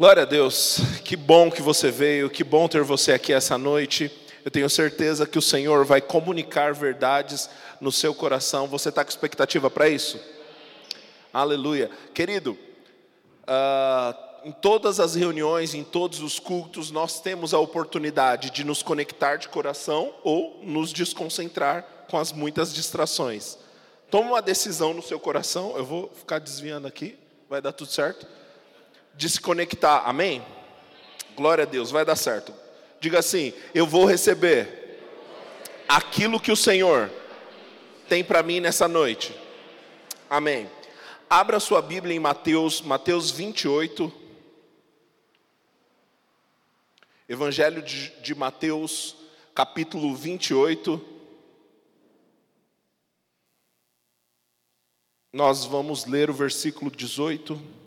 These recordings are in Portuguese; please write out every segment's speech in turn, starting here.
Glória a Deus, que bom que você veio, que bom ter você aqui essa noite. Eu tenho certeza que o Senhor vai comunicar verdades no seu coração. Você está com expectativa para isso? Aleluia. Querido, uh, em todas as reuniões, em todos os cultos, nós temos a oportunidade de nos conectar de coração ou nos desconcentrar com as muitas distrações. Toma uma decisão no seu coração. Eu vou ficar desviando aqui, vai dar tudo certo de se conectar. Amém? Glória a Deus, vai dar certo. Diga assim: Eu vou receber aquilo que o Senhor tem para mim nessa noite. Amém. Abra sua Bíblia em Mateus, Mateus 28. Evangelho de, de Mateus, capítulo 28. Nós vamos ler o versículo 18.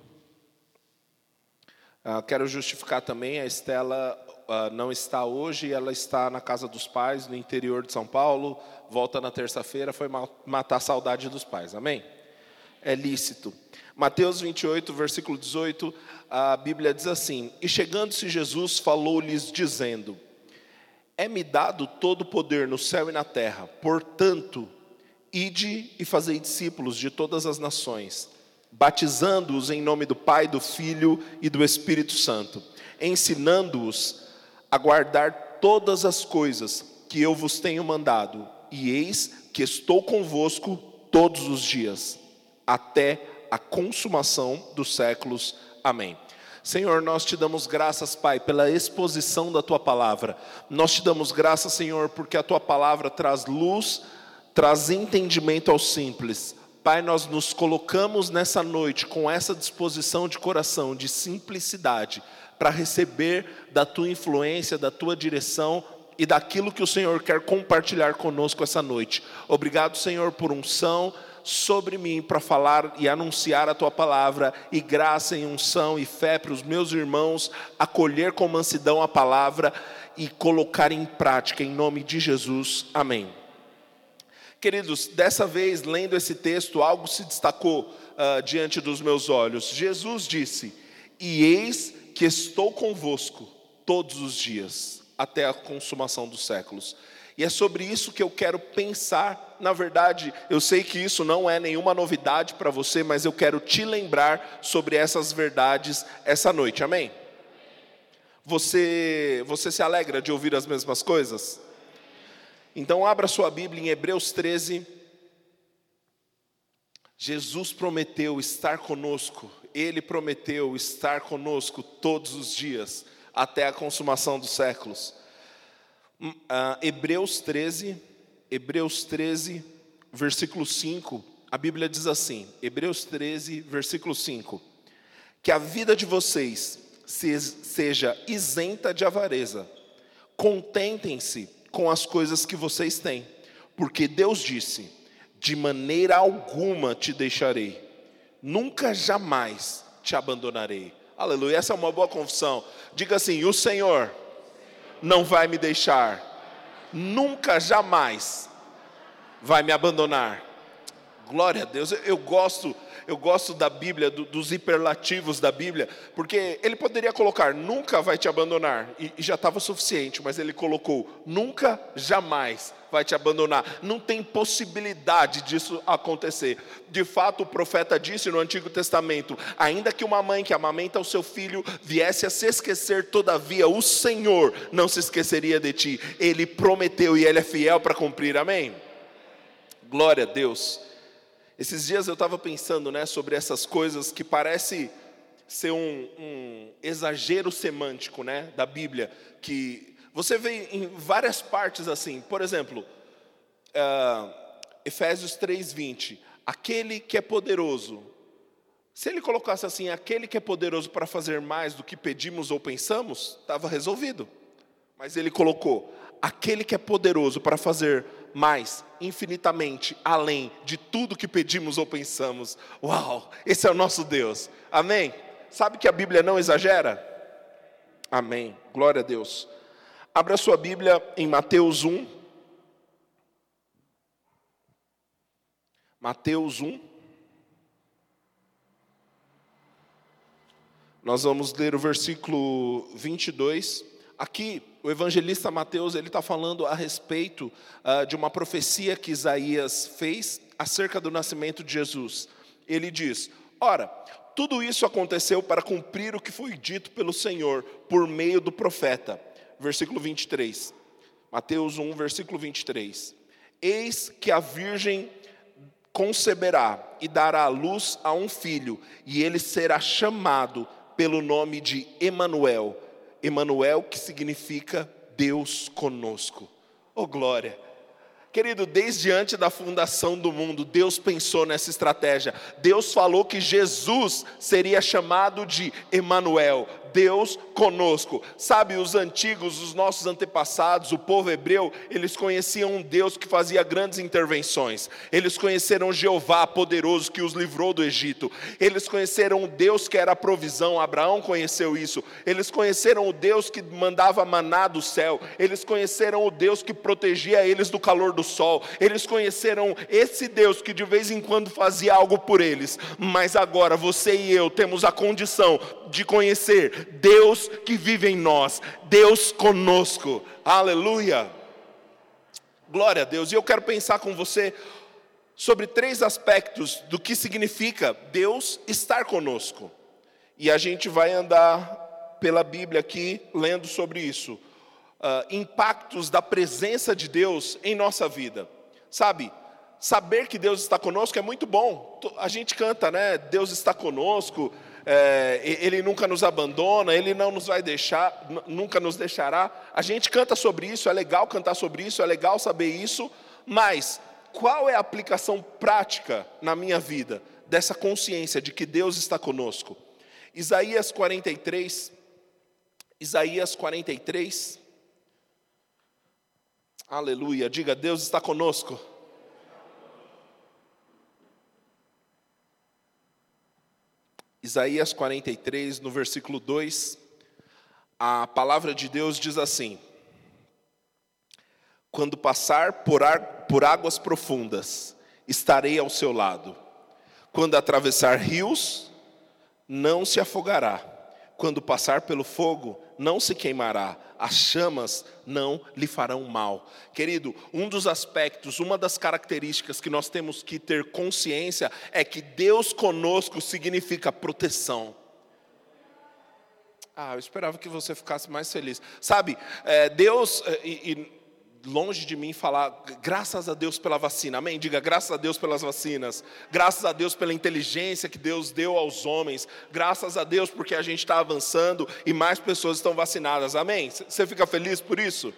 Uh, quero justificar também, a Estela uh, não está hoje, ela está na casa dos pais, no interior de São Paulo, volta na terça-feira, foi matar a saudade dos pais, amém? É lícito. Mateus 28, versículo 18, a Bíblia diz assim: E chegando-se Jesus, falou-lhes, dizendo: É-me dado todo o poder no céu e na terra, portanto, ide e fazei discípulos de todas as nações batizando-os em nome do Pai, do Filho e do Espírito Santo, ensinando-os a guardar todas as coisas que eu vos tenho mandado, e eis que estou convosco todos os dias, até a consumação dos séculos. Amém. Senhor, nós te damos graças, Pai, pela exposição da tua palavra. Nós te damos graças, Senhor, porque a tua palavra traz luz, traz entendimento aos simples Pai, nós nos colocamos nessa noite com essa disposição de coração, de simplicidade, para receber da tua influência, da tua direção e daquilo que o Senhor quer compartilhar conosco essa noite. Obrigado, Senhor, por unção sobre mim para falar e anunciar a tua palavra, e graça em unção e fé para os meus irmãos acolher com mansidão a palavra e colocar em prática, em nome de Jesus. Amém. Queridos, dessa vez, lendo esse texto, algo se destacou uh, diante dos meus olhos. Jesus disse: E eis que estou convosco todos os dias, até a consumação dos séculos. E é sobre isso que eu quero pensar. Na verdade, eu sei que isso não é nenhuma novidade para você, mas eu quero te lembrar sobre essas verdades essa noite. Amém? Você, você se alegra de ouvir as mesmas coisas? Então, abra sua Bíblia em Hebreus 13. Jesus prometeu estar conosco, Ele prometeu estar conosco todos os dias, até a consumação dos séculos. Uh, Hebreus 13, Hebreus 13, versículo 5, a Bíblia diz assim: Hebreus 13, versículo 5: Que a vida de vocês seja isenta de avareza, contentem-se com as coisas que vocês têm, porque Deus disse: de maneira alguma te deixarei, nunca jamais te abandonarei. Aleluia, essa é uma boa confissão. Diga assim: o Senhor não vai me deixar, nunca jamais vai me abandonar. Glória a Deus, eu gosto eu gosto da Bíblia, do, dos hiperlativos da Bíblia, porque ele poderia colocar nunca vai te abandonar, e, e já estava suficiente, mas ele colocou nunca, jamais vai te abandonar. Não tem possibilidade disso acontecer. De fato, o profeta disse no Antigo Testamento: ainda que uma mãe que amamenta o seu filho viesse a se esquecer, todavia o Senhor não se esqueceria de ti. Ele prometeu e ele é fiel para cumprir. Amém? Glória a Deus. Esses dias eu estava pensando né, sobre essas coisas que parece ser um, um, exagero semântico né, da Bíblia, que você vê em várias partes assim, por exemplo, uh, Efésios 3,20, aquele que é poderoso, se ele colocasse assim, aquele que é poderoso para fazer mais do que pedimos ou pensamos, estava resolvido. Mas ele colocou, aquele que é poderoso para fazer mais, infinitamente, além de tudo que pedimos ou pensamos. Uau, esse é o nosso Deus. Amém? Sabe que a Bíblia não exagera? Amém. Glória a Deus. Abra sua Bíblia em Mateus 1. Mateus 1. Nós vamos ler o versículo 22. Aqui, o evangelista Mateus ele está falando a respeito uh, de uma profecia que Isaías fez acerca do nascimento de Jesus. Ele diz: Ora, tudo isso aconteceu para cumprir o que foi dito pelo Senhor por meio do profeta. Versículo 23. Mateus 1, versículo 23. Eis que a virgem conceberá e dará luz a um filho, e ele será chamado pelo nome de Emanuel. Emanuel que significa Deus conosco. Oh glória! Querido, desde antes da fundação do mundo, Deus pensou nessa estratégia. Deus falou que Jesus seria chamado de Emanuel, Deus conosco. Sabe, os antigos, os nossos antepassados, o povo hebreu, eles conheciam um Deus que fazia grandes intervenções. Eles conheceram Jeová poderoso que os livrou do Egito. Eles conheceram o Deus que era a provisão. Abraão conheceu isso. Eles conheceram o Deus que mandava maná do céu. Eles conheceram o Deus que protegia eles do calor do sol. Eles conheceram esse Deus que de vez em quando fazia algo por eles. Mas agora você e eu temos a condição de conhecer Deus que vive em nós, Deus conosco. Aleluia. Glória a Deus. E eu quero pensar com você sobre três aspectos do que significa Deus estar conosco. E a gente vai andar pela Bíblia aqui lendo sobre isso. Uh, impactos da presença de Deus em nossa vida. Sabe, saber que Deus está conosco é muito bom. A gente canta, né? Deus está conosco é, Ele nunca nos abandona, Ele não nos vai deixar, nunca nos deixará. A gente canta sobre isso, é legal cantar sobre isso, é legal saber isso, mas qual é a aplicação prática na minha vida dessa consciência de que Deus está conosco? Isaías 43, Isaías 43, aleluia, diga: Deus está conosco. Isaías 43, no versículo 2, a palavra de Deus diz assim: Quando passar por, ar, por águas profundas, estarei ao seu lado. Quando atravessar rios, não se afogará. Quando passar pelo fogo, não se queimará, as chamas não lhe farão mal. Querido, um dos aspectos, uma das características que nós temos que ter consciência é que Deus conosco significa proteção. Ah, eu esperava que você ficasse mais feliz. Sabe, é, Deus, é, e, e longe de mim falar, graças a Deus pela vacina, amém? Diga, graças a Deus pelas vacinas, graças a Deus pela inteligência que Deus deu aos homens, graças a Deus porque a gente está avançando e mais pessoas estão vacinadas, amém? Você fica feliz por isso?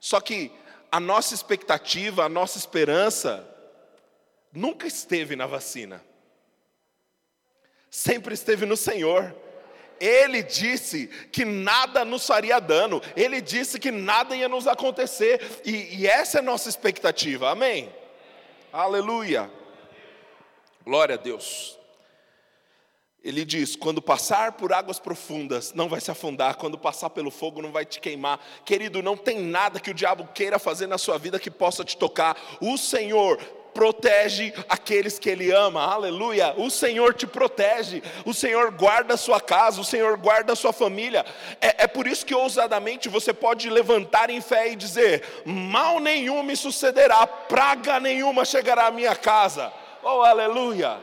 Só que a nossa expectativa, a nossa esperança, nunca esteve na vacina, sempre esteve no Senhor. Ele disse que nada nos faria dano, Ele disse que nada ia nos acontecer, e, e essa é a nossa expectativa, amém? Aleluia, glória a Deus. Ele diz: quando passar por águas profundas, não vai se afundar, quando passar pelo fogo, não vai te queimar. Querido, não tem nada que o diabo queira fazer na sua vida que possa te tocar. O Senhor protege aqueles que Ele ama, aleluia. O Senhor te protege, o Senhor guarda a sua casa, o Senhor guarda a sua família. É, é por isso que ousadamente você pode levantar em fé e dizer: mal nenhum me sucederá, praga nenhuma chegará à minha casa. Oh, aleluia.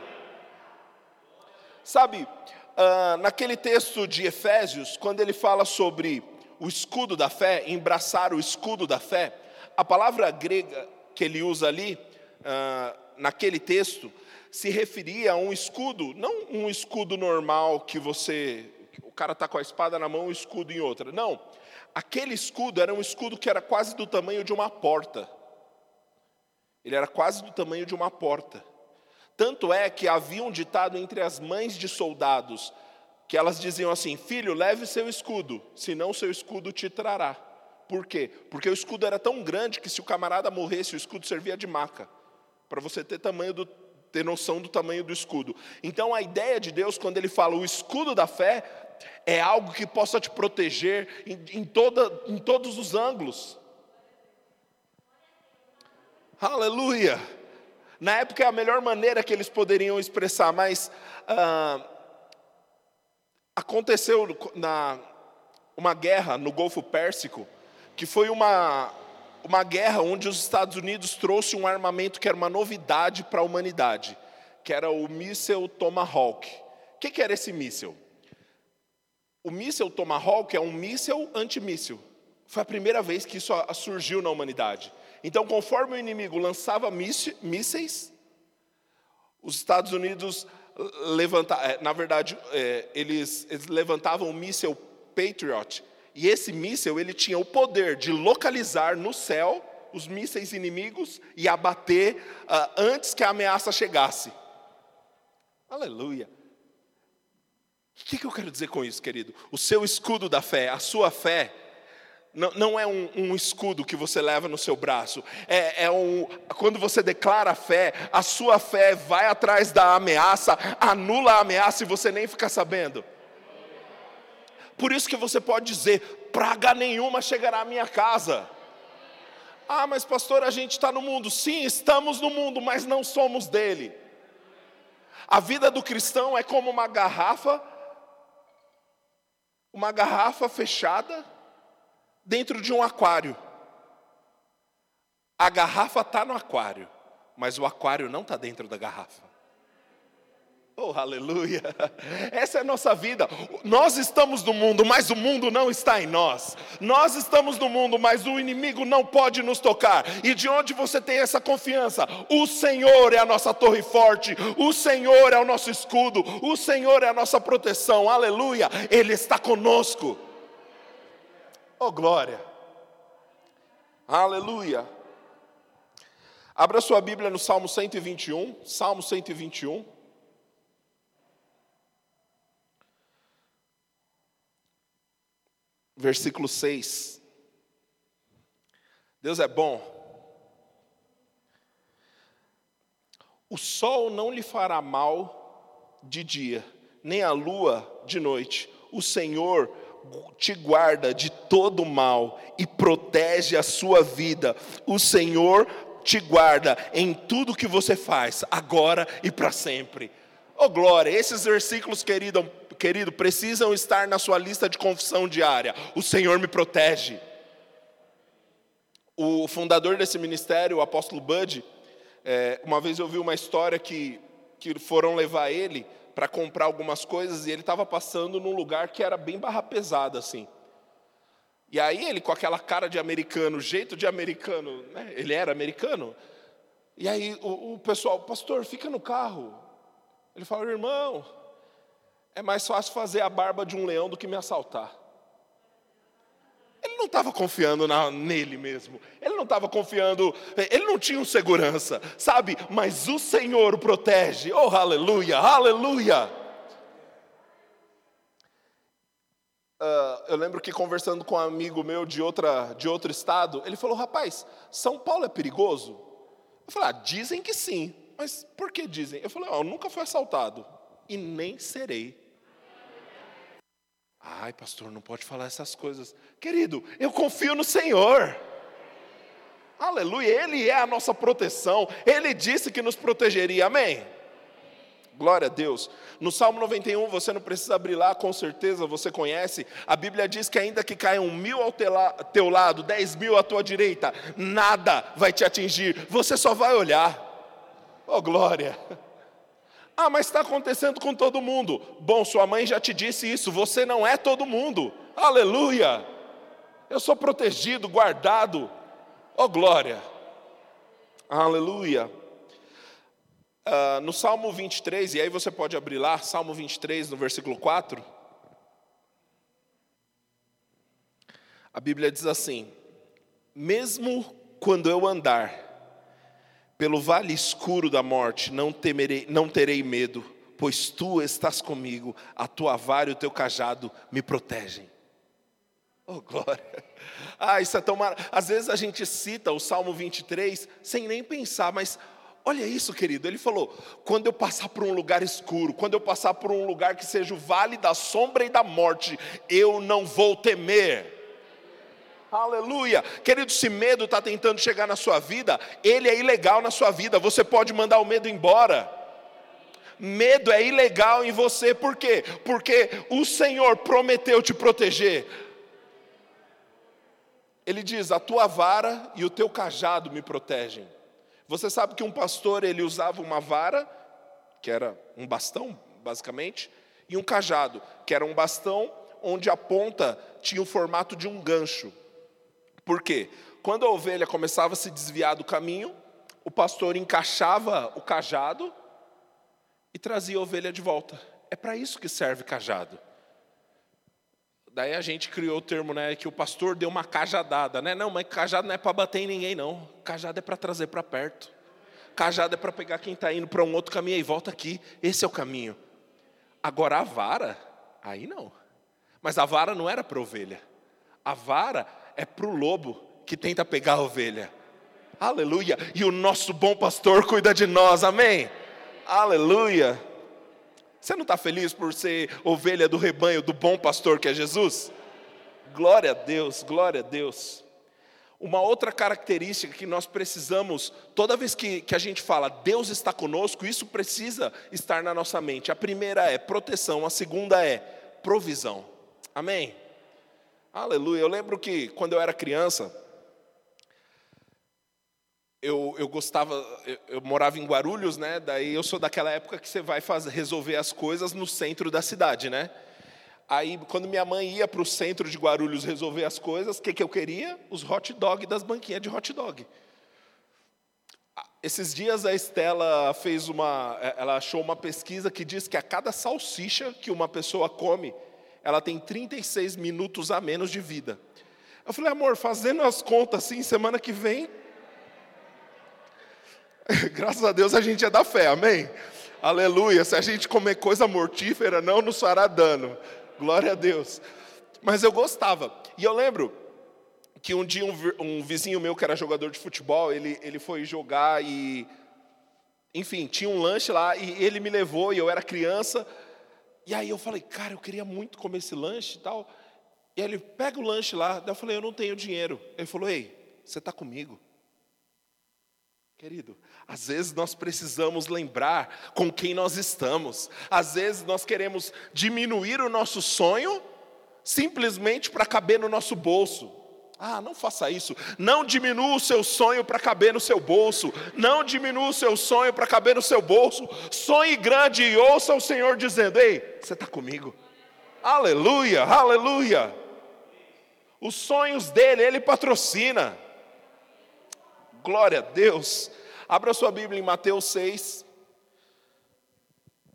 Sabe, uh, naquele texto de Efésios, quando ele fala sobre o escudo da fé, embraçar o escudo da fé, a palavra grega que ele usa ali ah, naquele texto, se referia a um escudo, não um escudo normal que você, o cara está com a espada na mão e o escudo em outra. Não, aquele escudo era um escudo que era quase do tamanho de uma porta. Ele era quase do tamanho de uma porta. Tanto é que havia um ditado entre as mães de soldados, que elas diziam assim: Filho, leve seu escudo, senão seu escudo te trará. Por quê? Porque o escudo era tão grande que se o camarada morresse, o escudo servia de maca para você ter tamanho do, ter noção do tamanho do escudo. Então a ideia de Deus, quando ele fala o escudo da fé, é algo que possa te proteger em, em, toda, em todos os ângulos. Aleluia! Na época é a melhor maneira que eles poderiam expressar, mas ah, Aconteceu na uma guerra no Golfo Pérsico, que foi uma, uma guerra onde os Estados Unidos trouxe um armamento que era uma novidade para a humanidade, que era o míssil Tomahawk. O que, que era esse míssil? O míssil Tomahawk é um míssil antimíssil. Foi a primeira vez que isso surgiu na humanidade. Então, conforme o inimigo lançava mísseis, os Estados Unidos levantavam, é, na verdade, é, eles, eles levantavam o míssil Patriot, e esse míssil ele tinha o poder de localizar no céu os mísseis inimigos e abater uh, antes que a ameaça chegasse. Aleluia. O que, que eu quero dizer com isso, querido? O seu escudo da fé, a sua fé, não, não é um, um, escudo que você leva no seu braço. É, é um, quando você declara a fé, a sua fé vai atrás da ameaça, anula a ameaça e você nem fica sabendo. Por isso que você pode dizer: praga nenhuma chegará à minha casa. Ah, mas pastor, a gente está no mundo. Sim, estamos no mundo, mas não somos dele. A vida do cristão é como uma garrafa, uma garrafa fechada dentro de um aquário. A garrafa está no aquário, mas o aquário não está dentro da garrafa. Oh, aleluia! Essa é a nossa vida. Nós estamos no mundo, mas o mundo não está em nós. Nós estamos no mundo, mas o inimigo não pode nos tocar. E de onde você tem essa confiança? O Senhor é a nossa torre forte, o Senhor é o nosso escudo, o Senhor é a nossa proteção. Aleluia! Ele está conosco. Oh, glória! Aleluia! Abra sua Bíblia no Salmo 121, Salmo 121. Versículo 6. Deus é bom. O sol não lhe fará mal de dia, nem a lua de noite. O Senhor te guarda de todo mal e protege a sua vida. O Senhor te guarda em tudo que você faz, agora e para sempre. Oh glória, esses versículos, querido, querido, precisam estar na sua lista de confissão diária. O Senhor me protege. O fundador desse ministério, o apóstolo Bud, é, uma vez eu vi uma história que, que foram levar ele para comprar algumas coisas e ele estava passando num lugar que era bem barra pesada assim. E aí ele com aquela cara de americano, jeito de americano, né? ele era americano. E aí o, o pessoal, pastor, fica no carro. Ele fala, irmão, é mais fácil fazer a barba de um leão do que me assaltar. Ele não estava confiando na, nele mesmo. Ele não estava confiando, ele não tinha um segurança, sabe? Mas o Senhor o protege. Oh, aleluia, aleluia. Uh, eu lembro que conversando com um amigo meu de, outra, de outro estado, ele falou: Rapaz, São Paulo é perigoso? Eu falei: ah, Dizem que sim, mas por que dizem? Eu falei: oh, Eu nunca fui assaltado e nem serei. Ai, pastor, não pode falar essas coisas. Querido, eu confio no Senhor. Aleluia, Ele é a nossa proteção. Ele disse que nos protegeria, amém? Glória a Deus. No Salmo 91, você não precisa abrir lá, com certeza você conhece. A Bíblia diz que ainda que caiam mil ao teu lado, dez mil à tua direita, nada vai te atingir. Você só vai olhar. Oh, glória. Ah, mas está acontecendo com todo mundo. Bom, sua mãe já te disse isso, você não é todo mundo. Aleluia! Eu sou protegido, guardado. Oh, glória! Aleluia! Uh, no Salmo 23, e aí você pode abrir lá, Salmo 23, no versículo 4. A Bíblia diz assim: Mesmo quando eu andar pelo vale escuro da morte não temerei, não terei medo, pois tu estás comigo, a tua vara e o teu cajado me protegem. Oh, glória. Ah, isso é tão mar... Às vezes a gente cita o Salmo 23 sem nem pensar, mas olha isso, querido. Ele falou: quando eu passar por um lugar escuro, quando eu passar por um lugar que seja o vale da sombra e da morte, eu não vou temer. Aleluia. Querido, se medo está tentando chegar na sua vida, ele é ilegal na sua vida. Você pode mandar o medo embora. Medo é ilegal em você, por quê? Porque o Senhor prometeu te proteger. Ele diz: A tua vara e o teu cajado me protegem. Você sabe que um pastor ele usava uma vara, que era um bastão, basicamente, e um cajado, que era um bastão onde a ponta tinha o formato de um gancho. Por quê? Quando a ovelha começava a se desviar do caminho, o pastor encaixava o cajado e trazia a ovelha de volta. É para isso que serve cajado. Daí a gente criou o termo, né, que o pastor deu uma cajadada, né? Não, mas cajado não é para bater em ninguém, não. Cajado é para trazer para perto. Cajado é para pegar quem está indo para um outro caminho e volta aqui. Esse é o caminho. Agora a vara, aí não. Mas a vara não era para ovelha. A vara é para o lobo que tenta pegar a ovelha. Aleluia. E o nosso bom pastor cuida de nós, amém? Aleluia. Você não está feliz por ser ovelha do rebanho do bom pastor que é Jesus? Glória a Deus, glória a Deus. Uma outra característica que nós precisamos, toda vez que, que a gente fala Deus está conosco, isso precisa estar na nossa mente. A primeira é proteção, a segunda é provisão. Amém? Aleluia. Eu lembro que quando eu era criança, eu, eu gostava, eu, eu, morava em Guarulhos, né? Daí eu sou daquela época que você vai fazer, resolver as coisas no centro da cidade, né? Aí, quando minha mãe ia para o centro de Guarulhos resolver as coisas, o que, que eu queria? Os hot dog das banquinhas de hot dog. Esses dias a Estela fez uma, ela achou uma pesquisa que diz que a cada salsicha que uma pessoa come, ela tem 36 minutos a menos de vida. Eu falei, amor, fazendo as contas assim, semana que vem, Graças a Deus a gente é da fé, amém? Aleluia. Se a gente comer coisa mortífera, não nos fará dano. Glória a Deus. Mas eu gostava. E eu lembro que um dia um, vizinho meu que era jogador de futebol, ele, ele foi jogar e. Enfim, tinha um lanche lá e ele me levou e eu era criança. E aí eu falei, cara, eu queria muito comer esse lanche e tal. E ele, pega o lanche lá. Daí eu falei, eu não tenho dinheiro. Ele falou, ei, você está comigo? Querido, às vezes nós precisamos lembrar com quem nós estamos. Às vezes nós queremos diminuir o nosso sonho simplesmente para caber no nosso bolso. Ah, não faça isso. Não diminua o seu sonho para caber no seu bolso. Não diminua o seu sonho para caber no seu bolso. Sonhe grande e ouça o Senhor dizendo: Ei, você está comigo? Aleluia, aleluia. Os sonhos dele, ele patrocina. Glória a Deus. Abra sua Bíblia em Mateus 6.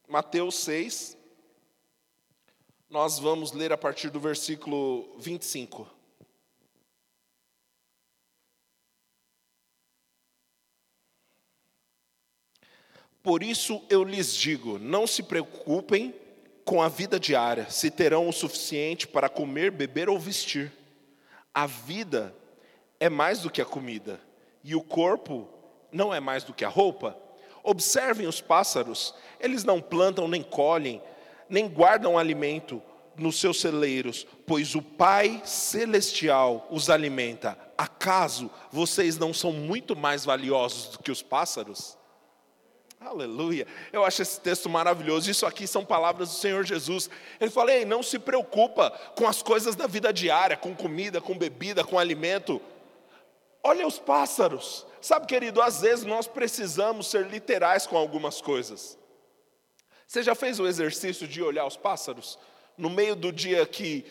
Mateus 6. Nós vamos ler a partir do versículo 25. Por isso eu lhes digo: não se preocupem com a vida diária, se terão o suficiente para comer, beber ou vestir. A vida é mais do que a comida e o corpo não é mais do que a roupa? Observem os pássaros, eles não plantam nem colhem, nem guardam alimento nos seus celeiros, pois o Pai celestial os alimenta. Acaso vocês não são muito mais valiosos do que os pássaros? Aleluia. Eu acho esse texto maravilhoso. Isso aqui são palavras do Senhor Jesus. Ele fala: Ei, não se preocupa com as coisas da vida diária, com comida, com bebida, com alimento. Olha os pássaros. Sabe, querido, às vezes nós precisamos ser literais com algumas coisas. Você já fez o exercício de olhar os pássaros? No meio do dia que,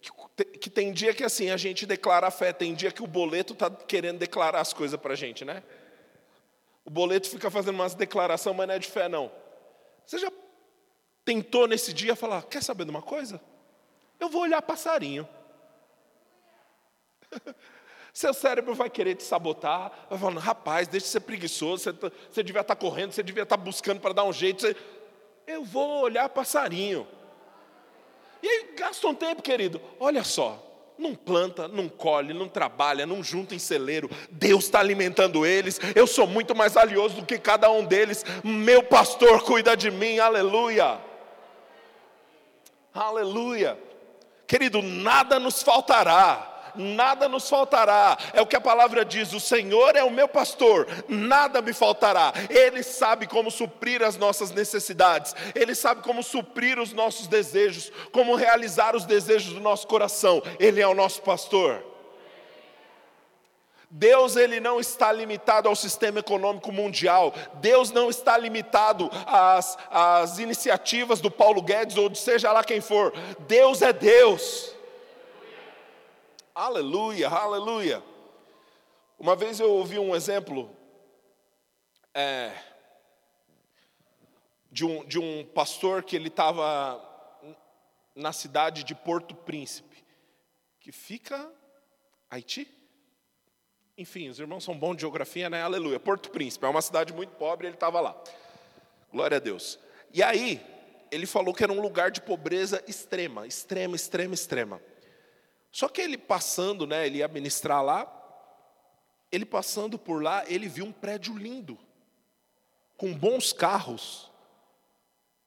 que, que tem dia que assim a gente declara a fé, tem dia que o boleto está querendo declarar as coisas para a gente, né? O boleto fica fazendo umas declarações, mas não é de fé, não. Você já tentou nesse dia falar: quer saber de uma coisa? Eu vou olhar passarinho. Seu cérebro vai querer te sabotar, vai falando, rapaz, deixa de ser preguiçoso, você, tá, você devia estar tá correndo, você devia estar tá buscando para dar um jeito. Você... Eu vou olhar passarinho. E aí gasta um tempo, querido. Olha só, não planta, não colhe, não trabalha, não junta em celeiro. Deus está alimentando eles. Eu sou muito mais valioso do que cada um deles. Meu pastor cuida de mim. Aleluia. Aleluia. Querido, nada nos faltará nada nos faltará. É o que a palavra diz: o Senhor é o meu pastor, nada me faltará. Ele sabe como suprir as nossas necessidades, Ele sabe como suprir os nossos desejos, como realizar os desejos do nosso coração. Ele é o nosso pastor. Deus ele não está limitado ao sistema econômico mundial. Deus não está limitado às, às iniciativas do Paulo Guedes ou de seja lá quem for. Deus é Deus. Aleluia, aleluia. Uma vez eu ouvi um exemplo é, de, um, de um pastor que ele estava na cidade de Porto Príncipe, que fica Haiti. Enfim, os irmãos são bons de geografia, né? Aleluia. Porto Príncipe, é uma cidade muito pobre, ele estava lá. Glória a Deus. E aí, ele falou que era um lugar de pobreza extrema, extrema, extrema, extrema. Só que ele passando, né, ele ia ministrar lá, ele passando por lá, ele viu um prédio lindo, com bons carros.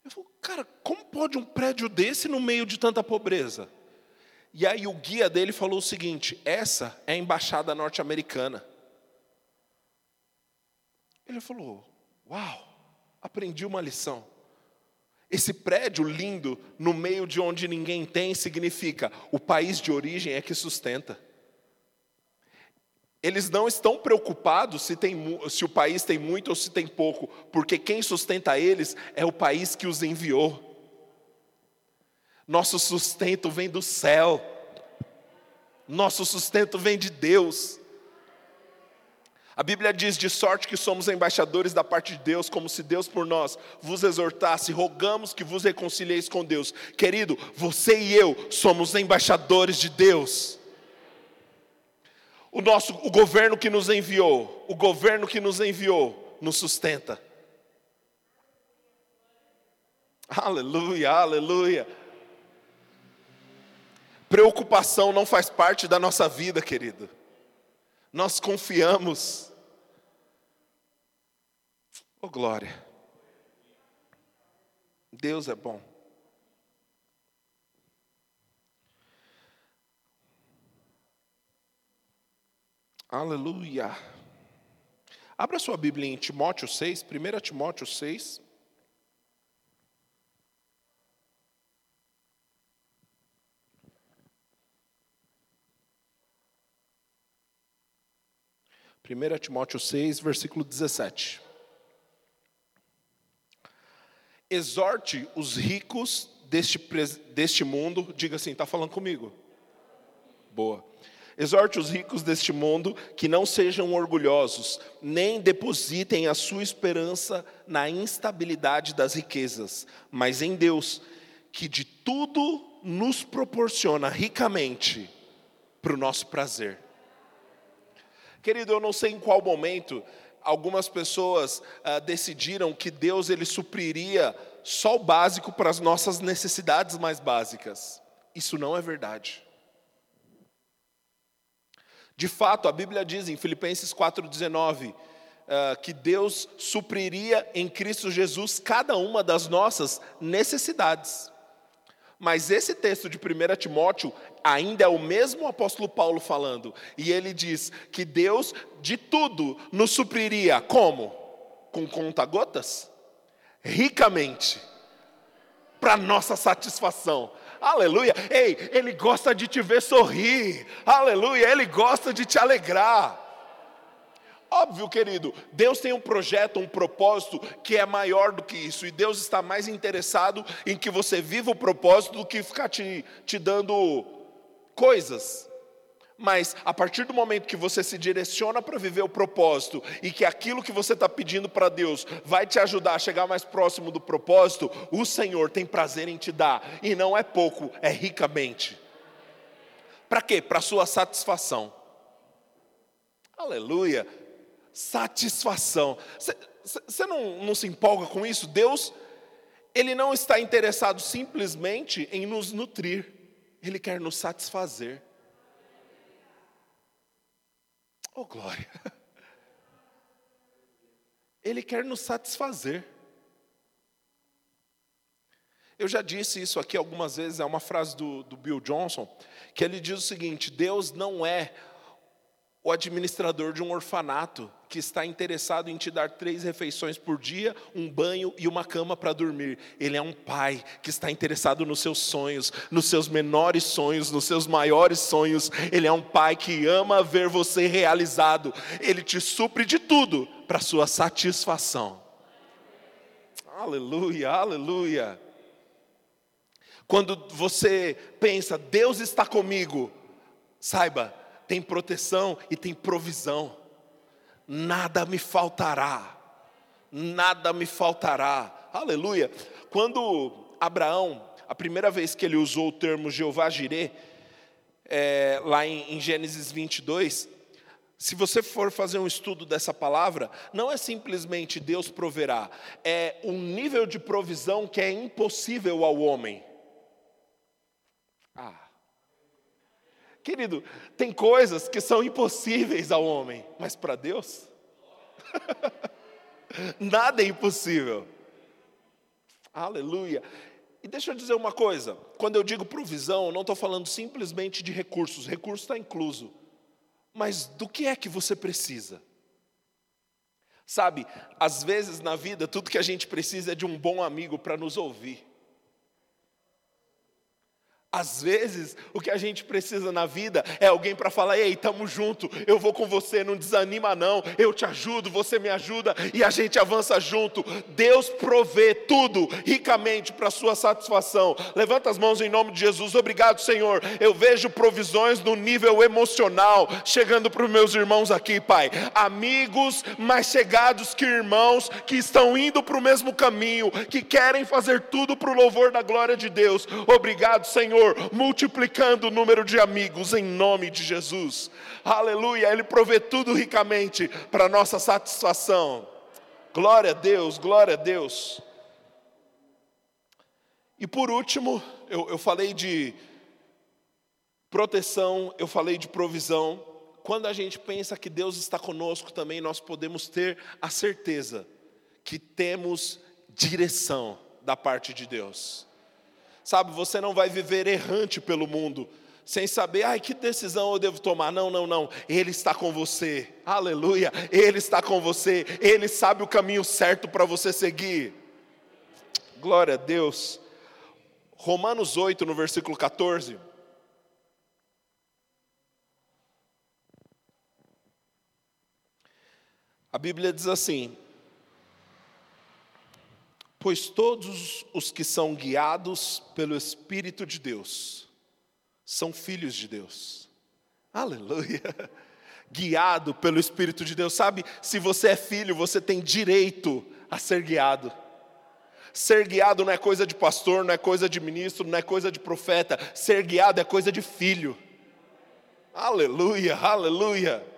Eu falei, cara, como pode um prédio desse no meio de tanta pobreza? E aí o guia dele falou o seguinte: essa é a embaixada norte-americana. Ele falou: Uau, aprendi uma lição. Esse prédio lindo, no meio de onde ninguém tem, significa o país de origem é que sustenta. Eles não estão preocupados se, tem, se o país tem muito ou se tem pouco, porque quem sustenta eles é o país que os enviou. Nosso sustento vem do céu. Nosso sustento vem de Deus. A Bíblia diz: de sorte que somos embaixadores da parte de Deus, como se Deus por nós vos exortasse, rogamos que vos reconcilieis com Deus. Querido, você e eu somos embaixadores de Deus. O nosso, o governo que nos enviou, o governo que nos enviou, nos sustenta. Aleluia, aleluia. Preocupação não faz parte da nossa vida, querido. Nós confiamos. Oh, glória. Deus é bom. Aleluia. Abra sua Bíblia em Timóteo 6, 1 Timóteo 6. 1 Timóteo 6, versículo 17. Exorte os ricos deste, deste mundo, diga assim, está falando comigo? Boa. Exorte os ricos deste mundo que não sejam orgulhosos, nem depositem a sua esperança na instabilidade das riquezas, mas em Deus, que de tudo nos proporciona ricamente para o nosso prazer. Querido, eu não sei em qual momento algumas pessoas ah, decidiram que Deus ele supriria só o básico para as nossas necessidades mais básicas. Isso não é verdade. De fato, a Bíblia diz em Filipenses 4,19 ah, que Deus supriria em Cristo Jesus cada uma das nossas necessidades. Mas esse texto de 1 Timóteo ainda é o mesmo apóstolo Paulo falando, e ele diz que Deus de tudo nos supriria como? Com conta-gotas? Ricamente, para nossa satisfação. Aleluia! Ei, Ele gosta de te ver sorrir. Aleluia! Ele gosta de te alegrar. Óbvio, querido, Deus tem um projeto, um propósito que é maior do que isso, e Deus está mais interessado em que você viva o propósito do que ficar te, te dando coisas. Mas a partir do momento que você se direciona para viver o propósito e que aquilo que você está pedindo para Deus vai te ajudar a chegar mais próximo do propósito, o Senhor tem prazer em te dar, e não é pouco, é ricamente. Para quê? Para sua satisfação. Aleluia satisfação. Você não, não se empolga com isso? Deus, Ele não está interessado simplesmente em nos nutrir, Ele quer nos satisfazer. Oh, glória! Ele quer nos satisfazer. Eu já disse isso aqui algumas vezes, é uma frase do, do Bill Johnson, que ele diz o seguinte: Deus não é o administrador de um orfanato que está interessado em te dar três refeições por dia, um banho e uma cama para dormir. Ele é um pai que está interessado nos seus sonhos, nos seus menores sonhos, nos seus maiores sonhos. Ele é um pai que ama ver você realizado. Ele te supre de tudo para sua satisfação. Aleluia, aleluia. Quando você pensa, Deus está comigo, saiba, tem proteção e tem provisão. Nada me faltará. Nada me faltará. Aleluia. Quando Abraão, a primeira vez que ele usou o termo Jeová Jireh, é, lá em, em Gênesis 22, se você for fazer um estudo dessa palavra, não é simplesmente Deus proverá, é um nível de provisão que é impossível ao homem. Ah. Querido, tem coisas que são impossíveis ao homem, mas para Deus, nada é impossível. Aleluia. E deixa eu dizer uma coisa: quando eu digo provisão, eu não estou falando simplesmente de recursos, recurso está incluso. Mas do que é que você precisa? Sabe, às vezes na vida, tudo que a gente precisa é de um bom amigo para nos ouvir. Às vezes, o que a gente precisa na vida é alguém para falar: ei, estamos junto, eu vou com você, não desanima não, eu te ajudo, você me ajuda e a gente avança junto. Deus provê tudo ricamente para sua satisfação. Levanta as mãos em nome de Jesus, obrigado, Senhor. Eu vejo provisões no nível emocional chegando para os meus irmãos aqui, Pai. Amigos mais chegados que irmãos que estão indo para o mesmo caminho, que querem fazer tudo para o louvor da glória de Deus. Obrigado, Senhor Senhor, multiplicando o número de amigos em nome de Jesus. Aleluia, Ele provê tudo ricamente para nossa satisfação. Glória a Deus, glória a Deus. E por último, eu, eu falei de proteção, eu falei de provisão. Quando a gente pensa que Deus está conosco também, nós podemos ter a certeza que temos direção da parte de Deus. Sabe, você não vai viver errante pelo mundo, sem saber, ai, que decisão eu devo tomar. Não, não, não. Ele está com você. Aleluia. Ele está com você. Ele sabe o caminho certo para você seguir. Glória a Deus. Romanos 8, no versículo 14. A Bíblia diz assim: Pois todos os que são guiados pelo Espírito de Deus são filhos de Deus. Aleluia! Guiado pelo Espírito de Deus. Sabe, se você é filho, você tem direito a ser guiado. Ser guiado não é coisa de pastor, não é coisa de ministro, não é coisa de profeta. Ser guiado é coisa de filho. Aleluia, aleluia.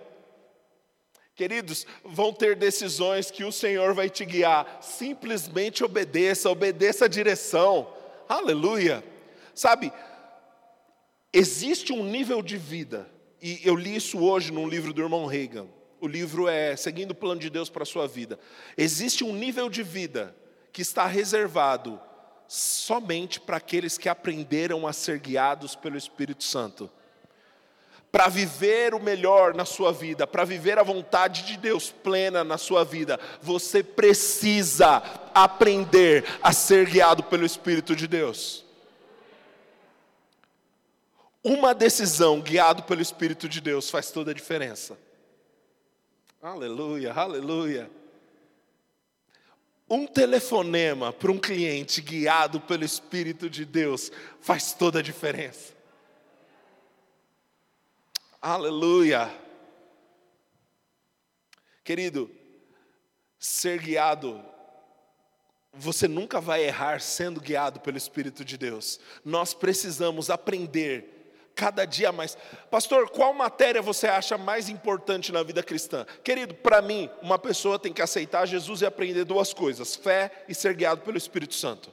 Queridos, vão ter decisões que o Senhor vai te guiar. Simplesmente obedeça, obedeça a direção. Aleluia. Sabe, existe um nível de vida, e eu li isso hoje num livro do irmão Reagan. O livro é Seguindo o Plano de Deus para a Sua Vida. Existe um nível de vida que está reservado somente para aqueles que aprenderam a ser guiados pelo Espírito Santo para viver o melhor na sua vida, para viver a vontade de Deus plena na sua vida, você precisa aprender a ser guiado pelo Espírito de Deus. Uma decisão guiado pelo Espírito de Deus faz toda a diferença. Aleluia, aleluia. Um telefonema para um cliente guiado pelo Espírito de Deus faz toda a diferença. Aleluia. Querido, ser guiado, você nunca vai errar sendo guiado pelo Espírito de Deus. Nós precisamos aprender cada dia mais. Pastor, qual matéria você acha mais importante na vida cristã? Querido, para mim, uma pessoa tem que aceitar Jesus e aprender duas coisas: fé e ser guiado pelo Espírito Santo.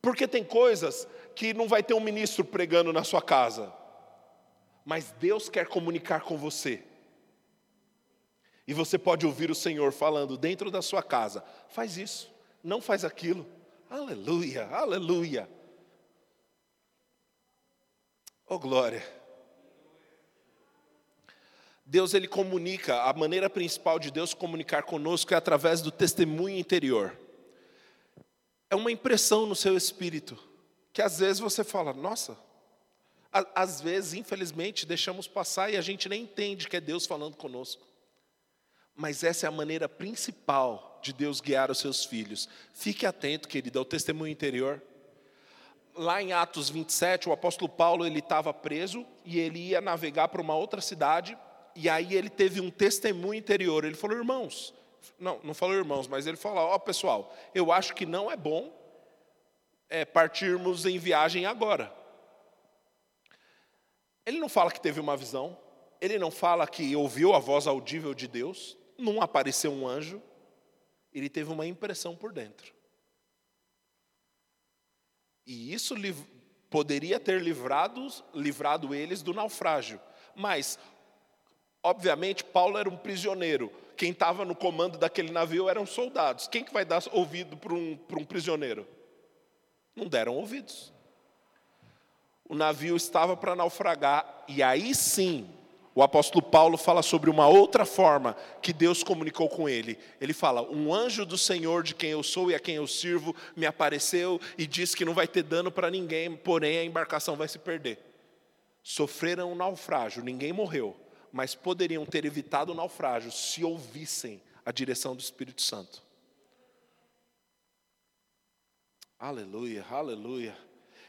Porque tem coisas que não vai ter um ministro pregando na sua casa mas Deus quer comunicar com você. E você pode ouvir o Senhor falando dentro da sua casa: faz isso, não faz aquilo. Aleluia, aleluia. Oh glória. Deus ele comunica, a maneira principal de Deus comunicar conosco é através do testemunho interior. É uma impressão no seu espírito, que às vezes você fala, nossa, às vezes, infelizmente, deixamos passar e a gente nem entende que é Deus falando conosco. Mas essa é a maneira principal de Deus guiar os seus filhos. Fique atento, querido, ao testemunho interior. Lá em Atos 27, o apóstolo Paulo ele estava preso e ele ia navegar para uma outra cidade e aí ele teve um testemunho interior. Ele falou, irmãos, não, não falou irmãos, mas ele falou, ó oh, pessoal, eu acho que não é bom é, partirmos em viagem agora. Ele não fala que teve uma visão, ele não fala que ouviu a voz audível de Deus, não apareceu um anjo, ele teve uma impressão por dentro. E isso poderia ter livrado, livrado eles do naufrágio. Mas, obviamente, Paulo era um prisioneiro. Quem estava no comando daquele navio eram soldados. Quem que vai dar ouvido para um, para um prisioneiro? Não deram ouvidos. O navio estava para naufragar, e aí sim o apóstolo Paulo fala sobre uma outra forma que Deus comunicou com ele. Ele fala: Um anjo do Senhor, de quem eu sou e a quem eu sirvo, me apareceu e disse que não vai ter dano para ninguém, porém a embarcação vai se perder. Sofreram um naufrágio, ninguém morreu, mas poderiam ter evitado o naufrágio se ouvissem a direção do Espírito Santo. Aleluia, aleluia.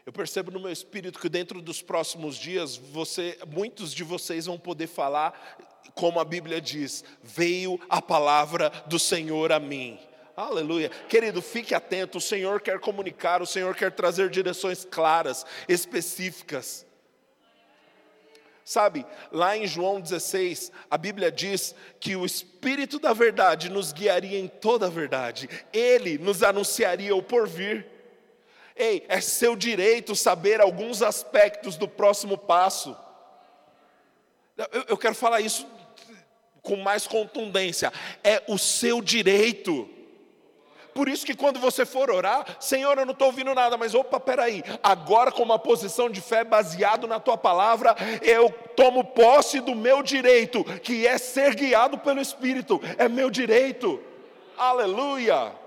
Eu percebo no meu espírito que dentro dos próximos dias, você, muitos de vocês vão poder falar, como a Bíblia diz: veio a palavra do Senhor a mim. Aleluia. Querido, fique atento, o Senhor quer comunicar, o Senhor quer trazer direções claras, específicas. Sabe, lá em João 16, a Bíblia diz que o Espírito da Verdade nos guiaria em toda a verdade, ele nos anunciaria o porvir. Ei, é seu direito saber alguns aspectos do próximo passo. Eu, eu quero falar isso com mais contundência. É o seu direito. Por isso que quando você for orar, Senhor, eu não estou ouvindo nada, mas opa, peraí, agora com uma posição de fé baseado na tua palavra, eu tomo posse do meu direito, que é ser guiado pelo Espírito, é meu direito. Aleluia.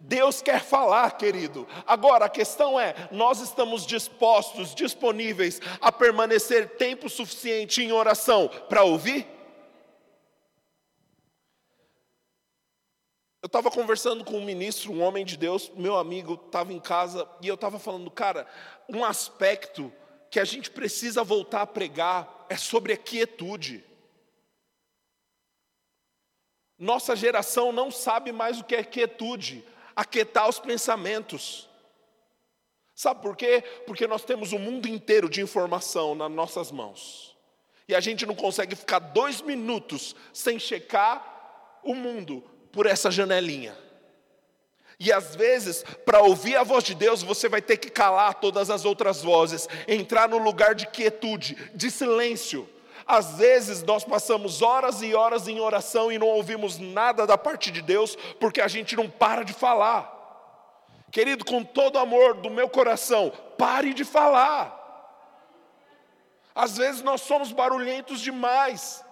Deus quer falar, querido. Agora a questão é: nós estamos dispostos, disponíveis a permanecer tempo suficiente em oração para ouvir? Eu estava conversando com um ministro, um homem de Deus, meu amigo, estava em casa e eu estava falando, cara, um aspecto que a gente precisa voltar a pregar é sobre a quietude. Nossa geração não sabe mais o que é quietude, aquietar os pensamentos. Sabe por quê? Porque nós temos um mundo inteiro de informação nas nossas mãos. E a gente não consegue ficar dois minutos sem checar o mundo por essa janelinha. E às vezes, para ouvir a voz de Deus, você vai ter que calar todas as outras vozes, entrar no lugar de quietude, de silêncio. Às vezes nós passamos horas e horas em oração e não ouvimos nada da parte de Deus, porque a gente não para de falar. Querido, com todo amor do meu coração, pare de falar. Às vezes nós somos barulhentos demais.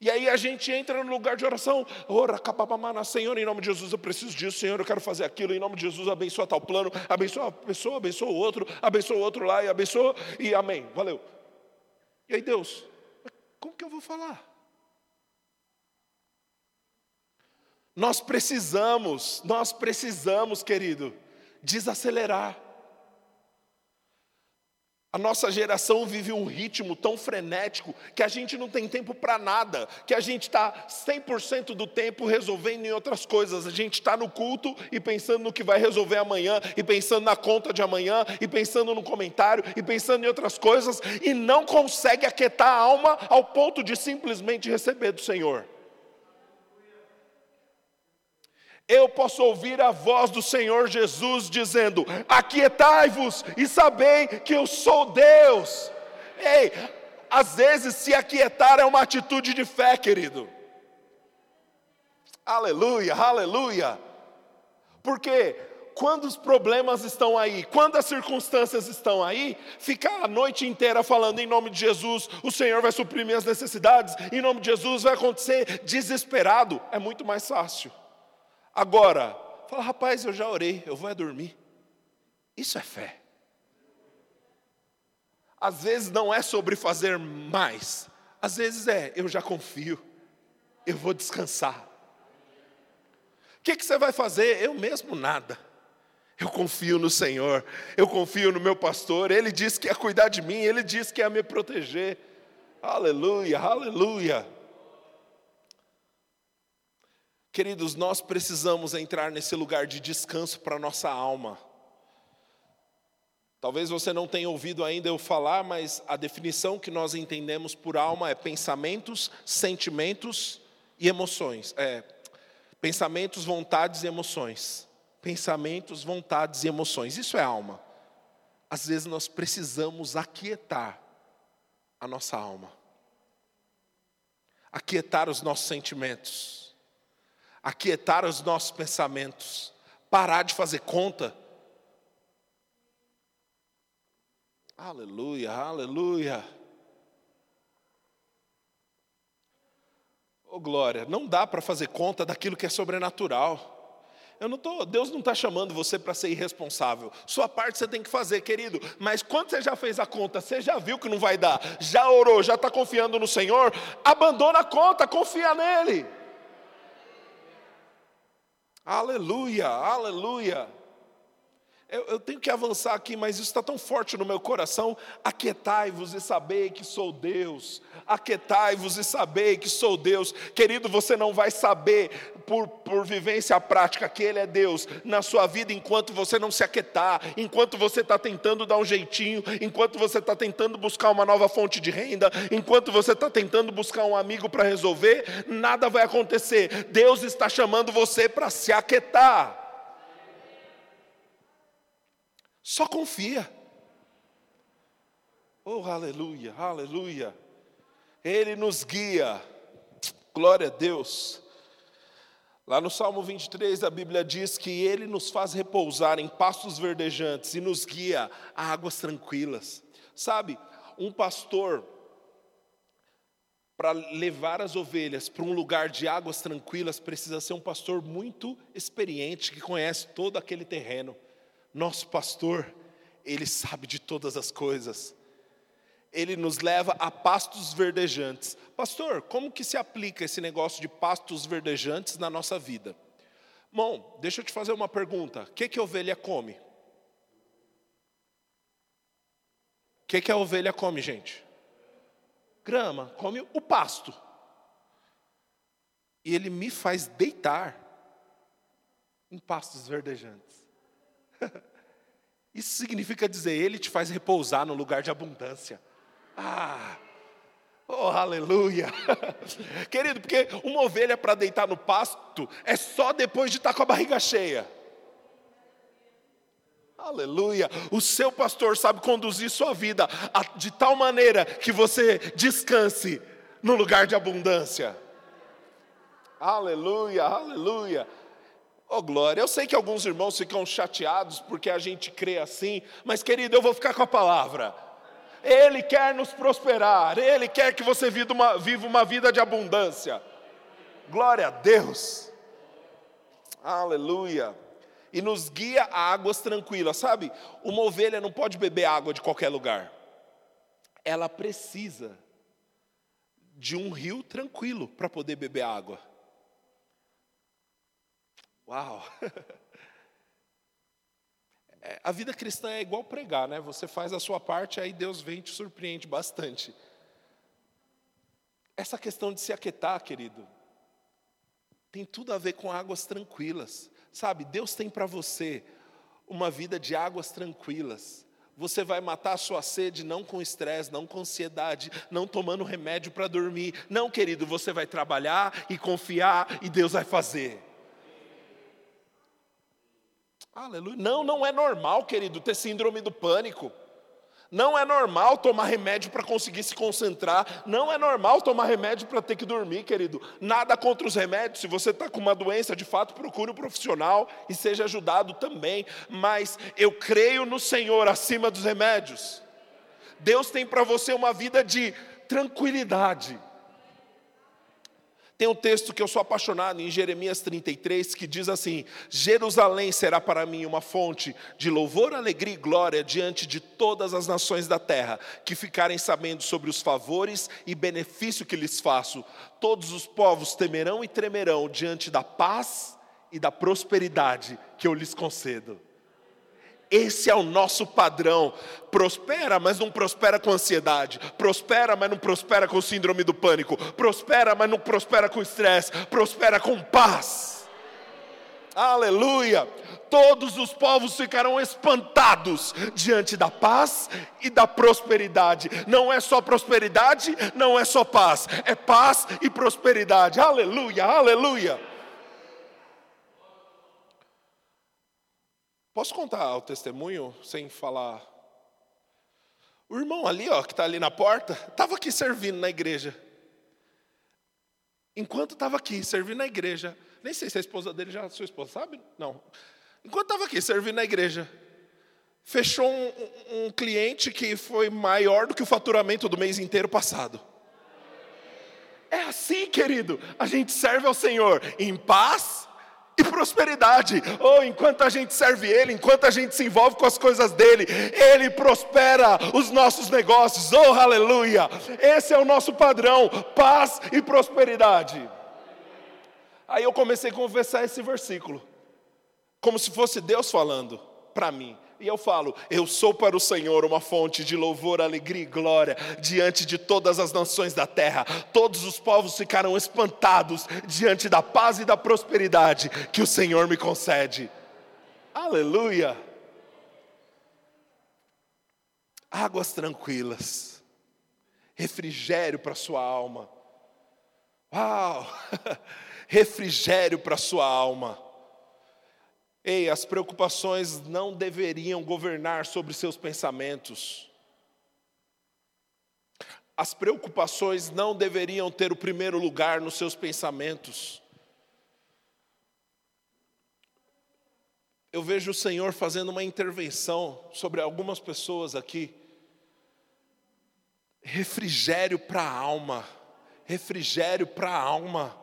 E aí a gente entra no lugar de oração, ora, capapamana, Senhor, em nome de Jesus, eu preciso disso, Senhor, eu quero fazer aquilo, em nome de Jesus, abençoa tal plano, abençoa a pessoa, abençoa o outro, abençoa o outro lá, e abençoa, e amém, valeu. E aí, Deus, como que eu vou falar? Nós precisamos, nós precisamos, querido, desacelerar. A nossa geração vive um ritmo tão frenético que a gente não tem tempo para nada, que a gente está 100% do tempo resolvendo em outras coisas. A gente está no culto e pensando no que vai resolver amanhã, e pensando na conta de amanhã, e pensando no comentário, e pensando em outras coisas, e não consegue aquietar a alma ao ponto de simplesmente receber do Senhor. Eu posso ouvir a voz do Senhor Jesus dizendo: Aquietai-vos e sabei que eu sou Deus. Ei, às vezes se aquietar é uma atitude de fé, querido. Aleluia, aleluia. Porque quando os problemas estão aí, quando as circunstâncias estão aí, ficar a noite inteira falando em nome de Jesus, o Senhor vai suprir minhas necessidades, em nome de Jesus vai acontecer, desesperado, é muito mais fácil. Agora, fala, rapaz, eu já orei, eu vou é dormir. Isso é fé. Às vezes não é sobre fazer mais, às vezes é, eu já confio, eu vou descansar. O que, que você vai fazer? Eu mesmo nada. Eu confio no Senhor, eu confio no meu pastor, Ele disse que ia cuidar de mim, Ele disse que ia me proteger. Aleluia, aleluia. Queridos, nós precisamos entrar nesse lugar de descanso para a nossa alma. Talvez você não tenha ouvido ainda eu falar, mas a definição que nós entendemos por alma é pensamentos, sentimentos e emoções. É, pensamentos, vontades e emoções. Pensamentos, vontades e emoções. Isso é alma. Às vezes nós precisamos aquietar a nossa alma, aquietar os nossos sentimentos, aquietar os nossos pensamentos, parar de fazer conta Aleluia, aleluia. Oh glória, não dá para fazer conta daquilo que é sobrenatural. Eu não tô, Deus não está chamando você para ser irresponsável. Sua parte você tem que fazer, querido. Mas quando você já fez a conta, você já viu que não vai dar, já orou, já está confiando no Senhor, abandona a conta, confia nele. Aleluia, aleluia eu, eu tenho que avançar aqui, mas isso está tão forte no meu coração. Aquietai-vos e sabei que sou Deus. Aquietai-vos e sabei que sou Deus. Querido, você não vai saber por, por vivência prática que Ele é Deus na sua vida enquanto você não se aquietar, enquanto você está tentando dar um jeitinho, enquanto você está tentando buscar uma nova fonte de renda, enquanto você está tentando buscar um amigo para resolver, nada vai acontecer. Deus está chamando você para se aquietar. Só confia. Oh, aleluia, aleluia. Ele nos guia. Glória a Deus. Lá no Salmo 23, a Bíblia diz que Ele nos faz repousar em pastos verdejantes e nos guia a águas tranquilas. Sabe, um pastor, para levar as ovelhas para um lugar de águas tranquilas, precisa ser um pastor muito experiente, que conhece todo aquele terreno. Nosso pastor, ele sabe de todas as coisas. Ele nos leva a pastos verdejantes. Pastor, como que se aplica esse negócio de pastos verdejantes na nossa vida? Bom, deixa eu te fazer uma pergunta. O que, que a ovelha come? O que, que a ovelha come, gente? Grama, come o pasto. E ele me faz deitar em pastos verdejantes. Isso significa dizer, Ele te faz repousar no lugar de abundância. Ah, oh aleluia. Querido, porque uma ovelha para deitar no pasto é só depois de estar com a barriga cheia. Aleluia. O seu pastor sabe conduzir sua vida de tal maneira que você descanse no lugar de abundância. Aleluia, aleluia. Oh glória, eu sei que alguns irmãos ficam chateados porque a gente crê assim, mas querido, eu vou ficar com a palavra. Ele quer nos prosperar, Ele quer que você viva uma, viva uma vida de abundância. Glória a Deus, aleluia. E nos guia a águas tranquilas, sabe? Uma ovelha não pode beber água de qualquer lugar, ela precisa de um rio tranquilo para poder beber água. Uau! É, a vida cristã é igual pregar, né? Você faz a sua parte, aí Deus vem e te surpreende bastante. Essa questão de se aquietar, querido, tem tudo a ver com águas tranquilas. Sabe, Deus tem para você uma vida de águas tranquilas. Você vai matar a sua sede não com estresse, não com ansiedade, não tomando remédio para dormir. Não, querido, você vai trabalhar e confiar e Deus vai fazer. Aleluia. Não, não é normal, querido, ter síndrome do pânico. Não é normal tomar remédio para conseguir se concentrar. Não é normal tomar remédio para ter que dormir, querido. Nada contra os remédios. Se você está com uma doença, de fato, procure um profissional e seja ajudado também. Mas eu creio no Senhor acima dos remédios. Deus tem para você uma vida de tranquilidade. Tem um texto que eu sou apaixonado em Jeremias 33 que diz assim: Jerusalém será para mim uma fonte de louvor, alegria e glória diante de todas as nações da terra, que ficarem sabendo sobre os favores e benefício que lhes faço. Todos os povos temerão e tremerão diante da paz e da prosperidade que eu lhes concedo. Esse é o nosso padrão. Prospera, mas não prospera com ansiedade. Prospera, mas não prospera com síndrome do pânico. Prospera, mas não prospera com estresse. Prospera com paz. Aleluia! Todos os povos ficarão espantados diante da paz e da prosperidade. Não é só prosperidade, não é só paz, é paz e prosperidade. Aleluia, aleluia. Posso contar o testemunho sem falar? O irmão ali, ó, que está ali na porta, estava aqui servindo na igreja. Enquanto estava aqui servindo na igreja, nem sei se a esposa dele já, sua esposa, sabe? Não. Enquanto estava aqui servindo na igreja, fechou um, um, cliente que foi maior do que o faturamento do mês inteiro passado. É assim, querido, a gente serve ao Senhor em paz e prosperidade. Oh, enquanto a gente serve Ele, enquanto a gente se envolve com as coisas dele, Ele prospera os nossos negócios. Oh, aleluia! Esse é o nosso padrão: paz e prosperidade. Aí eu comecei a conversar esse versículo, como se fosse Deus falando para mim. E eu falo: Eu sou para o Senhor uma fonte de louvor, alegria e glória diante de todas as nações da terra. Todos os povos ficarão espantados diante da paz e da prosperidade que o Senhor me concede. Aleluia! Águas tranquilas, refrigério para sua alma. Uau! refrigério para sua alma. Ei, as preocupações não deveriam governar sobre seus pensamentos. As preocupações não deveriam ter o primeiro lugar nos seus pensamentos. Eu vejo o Senhor fazendo uma intervenção sobre algumas pessoas aqui. Refrigério para a alma, refrigério para a alma.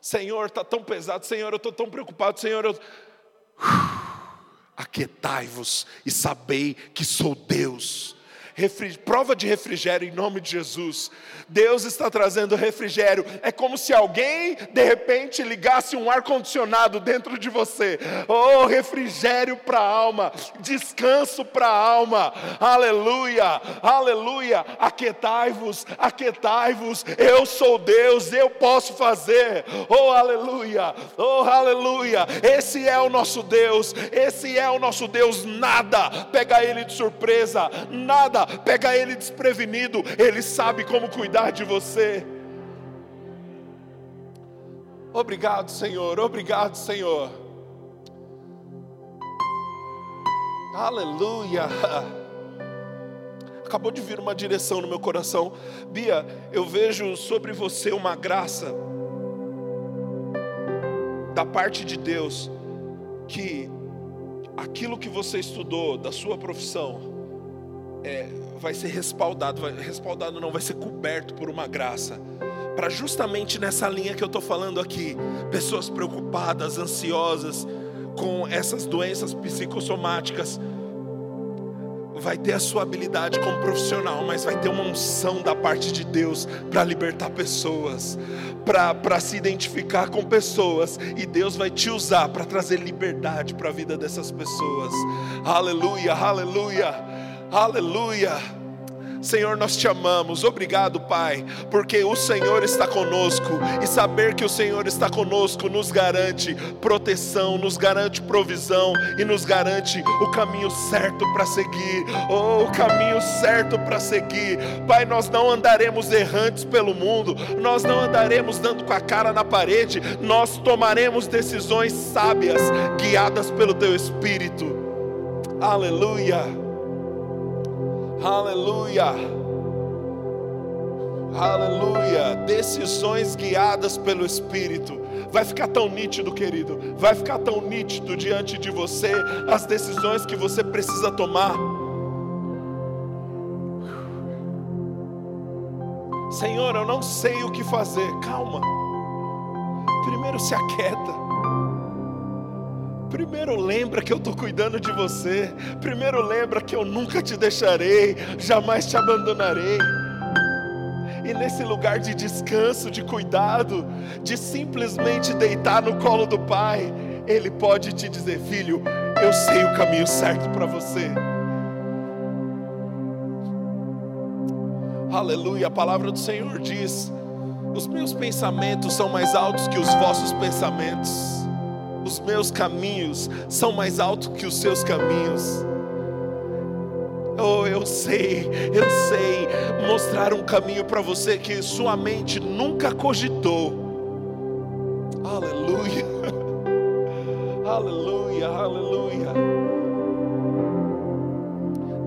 Senhor, está tão pesado, Senhor, eu estou tão preocupado, Senhor, eu Aquietai-vos e sabei que sou Deus prova de refrigério em nome de Jesus. Deus está trazendo refrigério. É como se alguém, de repente, ligasse um ar-condicionado dentro de você. Oh, refrigério para a alma, descanso para a alma. Aleluia, aleluia. Aquietai-vos, aquietai-vos. Eu sou Deus, eu posso fazer. Oh, aleluia, oh, aleluia. Esse é o nosso Deus, esse é o nosso Deus. Nada pega ele de surpresa, nada pega ele desprevenido, ele sabe como cuidar de você. Obrigado, Senhor, obrigado, Senhor. Aleluia. Acabou de vir uma direção no meu coração. Bia, eu vejo sobre você uma graça da parte de Deus que aquilo que você estudou da sua profissão é, vai ser respaldado, vai, respaldado não, vai ser coberto por uma graça. Para justamente nessa linha que eu estou falando aqui, pessoas preocupadas, ansiosas com essas doenças psicossomáticas, vai ter a sua habilidade como profissional, mas vai ter uma unção da parte de Deus para libertar pessoas, para se identificar com pessoas, e Deus vai te usar para trazer liberdade para a vida dessas pessoas. Aleluia, aleluia. Aleluia. Senhor, nós te amamos. Obrigado, Pai, porque o Senhor está conosco e saber que o Senhor está conosco nos garante proteção, nos garante provisão e nos garante o caminho certo para seguir. Oh, o caminho certo para seguir. Pai, nós não andaremos errantes pelo mundo, nós não andaremos dando com a cara na parede, nós tomaremos decisões sábias, guiadas pelo teu espírito. Aleluia. Aleluia. Aleluia. Decisões guiadas pelo Espírito. Vai ficar tão nítido, querido. Vai ficar tão nítido diante de você as decisões que você precisa tomar. Senhor, eu não sei o que fazer. Calma. Primeiro se aquieta. Primeiro lembra que eu estou cuidando de você. Primeiro lembra que eu nunca te deixarei, jamais te abandonarei. E nesse lugar de descanso, de cuidado, de simplesmente deitar no colo do Pai, Ele pode te dizer: Filho, eu sei o caminho certo para você. Aleluia, a palavra do Senhor diz: Os meus pensamentos são mais altos que os vossos pensamentos os meus caminhos são mais altos que os seus caminhos. Oh, eu sei, eu sei mostrar um caminho para você que sua mente nunca cogitou. Aleluia, aleluia, aleluia.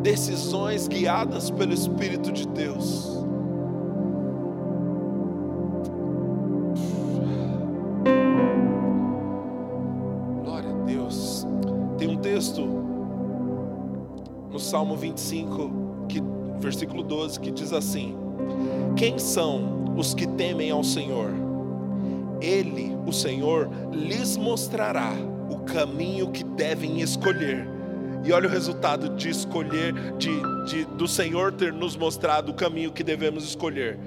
Decisões guiadas pelo Espírito de Deus. Salmo 25, que, versículo 12, que diz assim: Quem são os que temem ao Senhor? Ele, o Senhor, lhes mostrará o caminho que devem escolher. E olha o resultado de escolher, de, de, do Senhor ter nos mostrado o caminho que devemos escolher.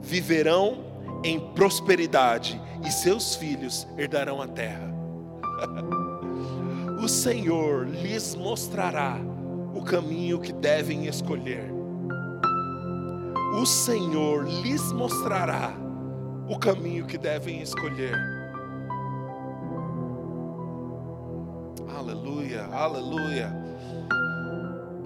Viverão em prosperidade e seus filhos herdarão a terra. o Senhor lhes mostrará o caminho que devem escolher. O Senhor lhes mostrará o caminho que devem escolher. Aleluia, aleluia.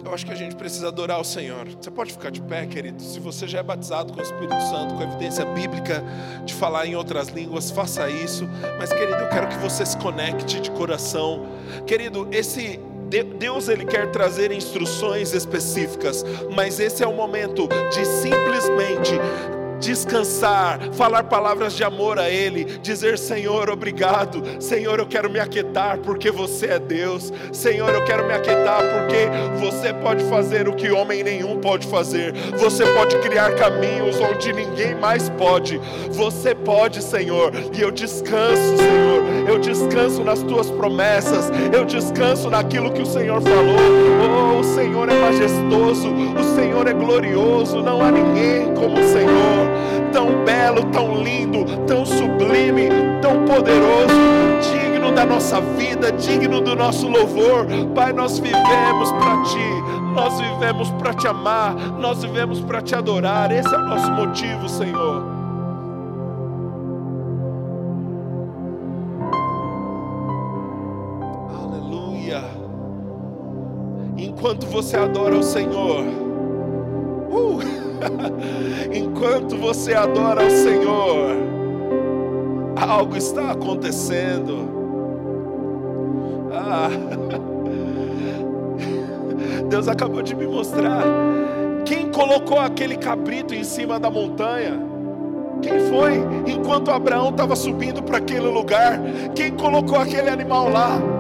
Eu acho que a gente precisa adorar o Senhor. Você pode ficar de pé, querido. Se você já é batizado com o Espírito Santo, com a evidência bíblica de falar em outras línguas, faça isso. Mas, querido, eu quero que você se conecte de coração. Querido, esse Deus ele quer trazer instruções específicas, mas esse é o momento de simplesmente descansar, falar palavras de amor a Ele, dizer: Senhor, obrigado, Senhor, eu quero me aquietar porque você é Deus, Senhor, eu quero me aquietar porque você pode fazer o que homem nenhum pode fazer, você pode criar caminhos onde ninguém mais pode, você pode, Senhor, e eu descanso, Senhor, eu descanso nas tuas promessas, eu descanso naquilo que o Senhor falou, oh, o Senhor é majestoso, o Senhor é glorioso, não há ninguém como o Senhor tão belo, tão lindo, tão sublime, tão poderoso, digno da nossa vida, digno do nosso louvor. Pai, nós vivemos para Ti, nós vivemos para Te amar, nós vivemos para Te adorar. Esse é o nosso motivo, Senhor. Aleluia. Enquanto você adora o Senhor, uh, Enquanto você adora o Senhor, algo está acontecendo. Ah, Deus acabou de me mostrar. Quem colocou aquele cabrito em cima da montanha? Quem foi? Enquanto Abraão estava subindo para aquele lugar, quem colocou aquele animal lá?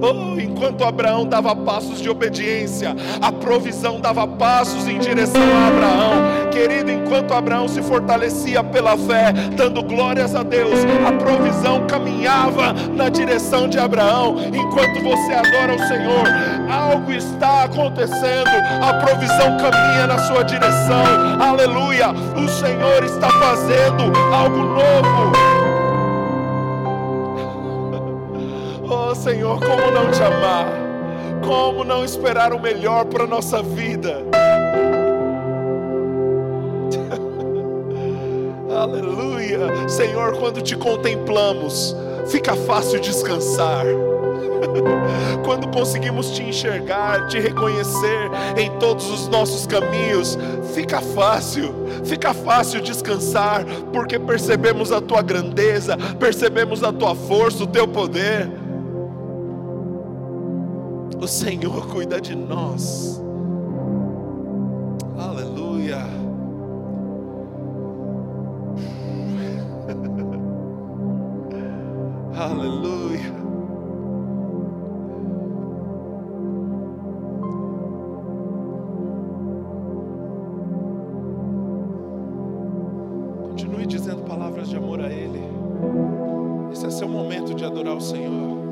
Oh, enquanto Abraão dava passos de obediência, a provisão dava passos em direção a Abraão. Querido, enquanto Abraão se fortalecia pela fé, dando glórias a Deus, a provisão caminhava na direção de Abraão. Enquanto você adora o Senhor, algo está acontecendo, a provisão caminha na sua direção. Aleluia! O Senhor está fazendo algo novo. Senhor, como não te amar? Como não esperar o melhor para a nossa vida? Aleluia. Senhor, quando te contemplamos, fica fácil descansar. Quando conseguimos te enxergar, te reconhecer em todos os nossos caminhos, fica fácil, fica fácil descansar, porque percebemos a tua grandeza, percebemos a tua força, o teu poder. O Senhor cuida de nós. Aleluia. Aleluia. Continue dizendo palavras de amor a Ele. Esse é seu momento de adorar o Senhor.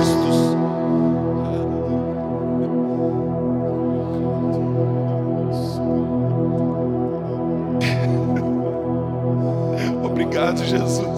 exércitos. Obrigado, Jesus.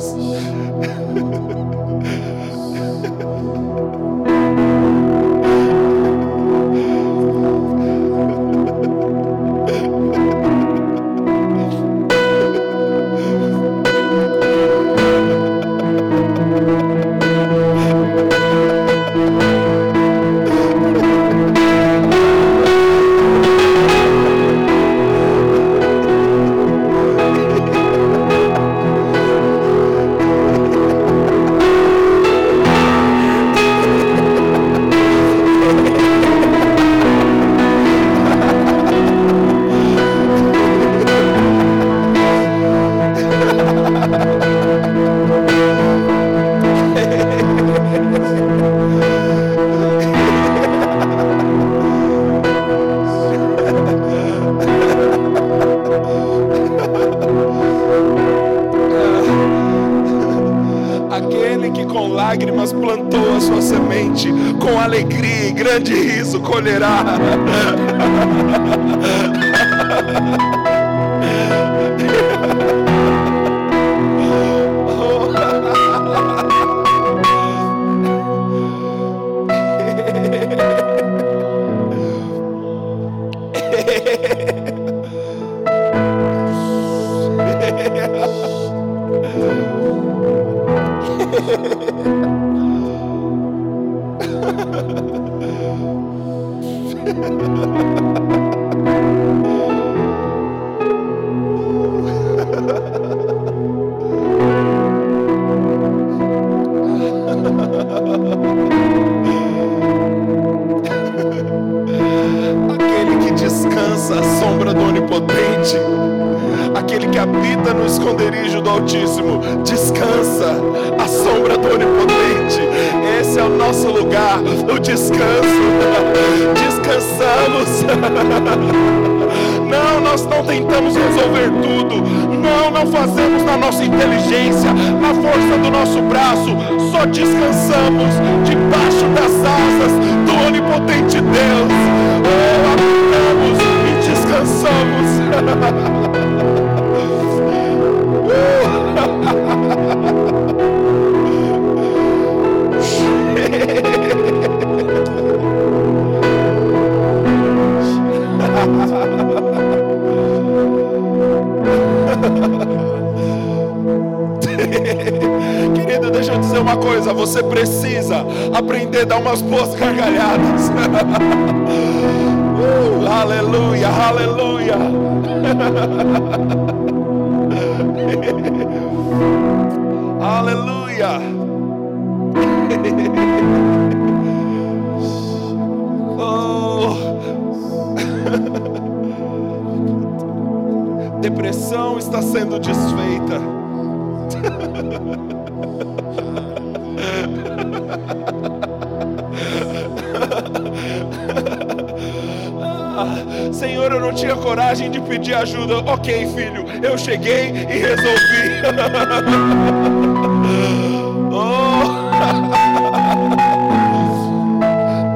Habita no esconderijo do Altíssimo, descansa à sombra do Onipotente. Esse é o nosso lugar, o descanso. Descansamos. Não, nós não tentamos resolver tudo. Não, não fazemos na nossa inteligência, na força do nosso braço. Só descansamos debaixo das asas do onipotente Deus. Oh, habitamos e descansamos. Querido, deixa eu dizer uma coisa: você precisa aprender a dar umas boas gargalhadas. uh, aleluia, aleluia. desfeita. Ah, Senhor, eu não tinha coragem de pedir ajuda. Ok, filho, eu cheguei e resolvi. oh.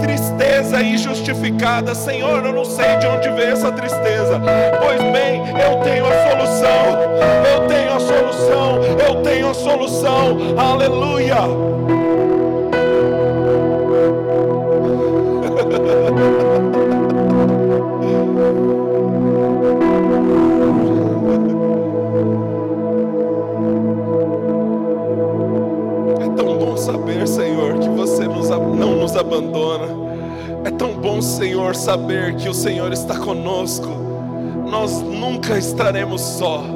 Tristeza injustificada, Senhor, eu não sei de onde veio essa tristeza. Pois bem, eu tenho a solução. Eu tenho solução. Aleluia. É tão bom saber, Senhor, que você não nos abandona. É tão bom, Senhor, saber que o Senhor está conosco. Nós nunca estaremos só.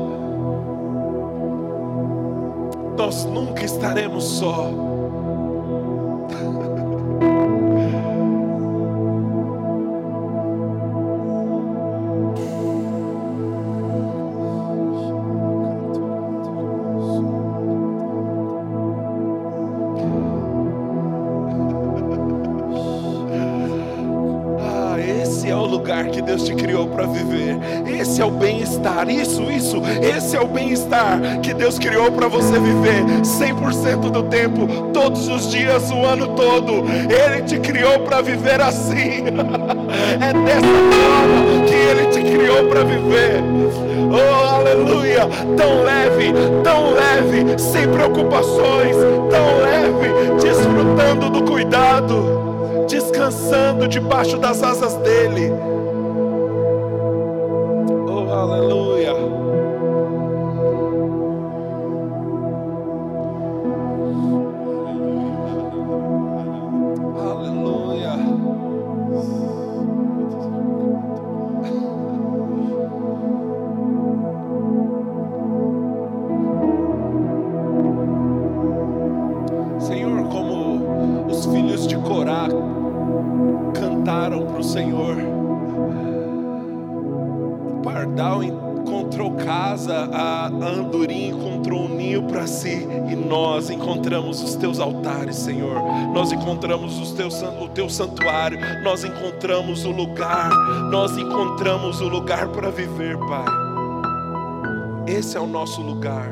Nós nunca estaremos só. Que Deus criou para você viver 100% do tempo, todos os dias, o ano todo. Ele te criou para viver assim. É dessa forma que ele te criou para viver. Oh, aleluia! Tão leve, tão leve, sem preocupações, tão leve, desfrutando do cuidado descansando debaixo das asas dele. Filhos de Corá cantaram para o Senhor. O pardal encontrou casa, a andorinha encontrou um ninho para si, e nós encontramos os teus altares, Senhor. Nós encontramos os teus, o teu santuário, nós encontramos o lugar, nós encontramos o lugar para viver, Pai. Esse é o nosso lugar.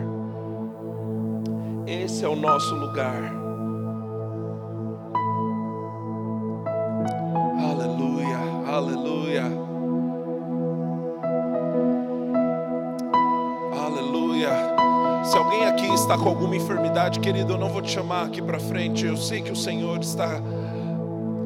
Esse é o nosso lugar. Está com alguma enfermidade, querido, eu não vou te chamar aqui para frente. Eu sei que o Senhor está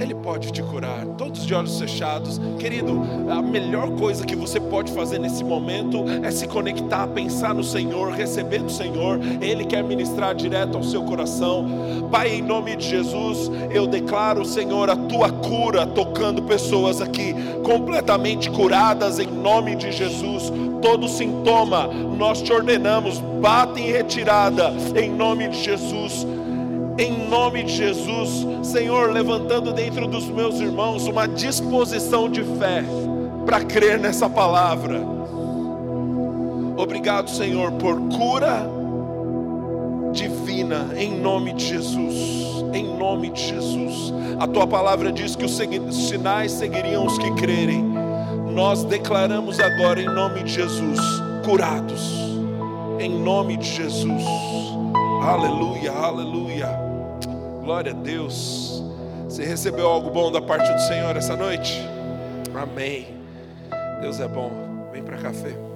ele pode te curar, todos de olhos fechados. Querido, a melhor coisa que você pode fazer nesse momento é se conectar, pensar no Senhor, receber do Senhor. Ele quer ministrar direto ao seu coração. Pai, em nome de Jesus, eu declaro, Senhor, a tua cura tocando pessoas aqui completamente curadas em nome de Jesus. Todo sintoma, nós te ordenamos, bata em retirada em nome de Jesus em nome de Jesus, Senhor, levantando dentro dos meus irmãos uma disposição de fé para crer nessa palavra. Obrigado, Senhor, por cura divina, em nome de Jesus. Em nome de Jesus. A tua palavra diz que os sinais seguiriam os que crerem. Nós declaramos agora, em nome de Jesus, curados. Em nome de Jesus. Aleluia, aleluia. Glória a Deus. Você recebeu algo bom da parte do Senhor essa noite? Amém. Deus é bom. Vem para café.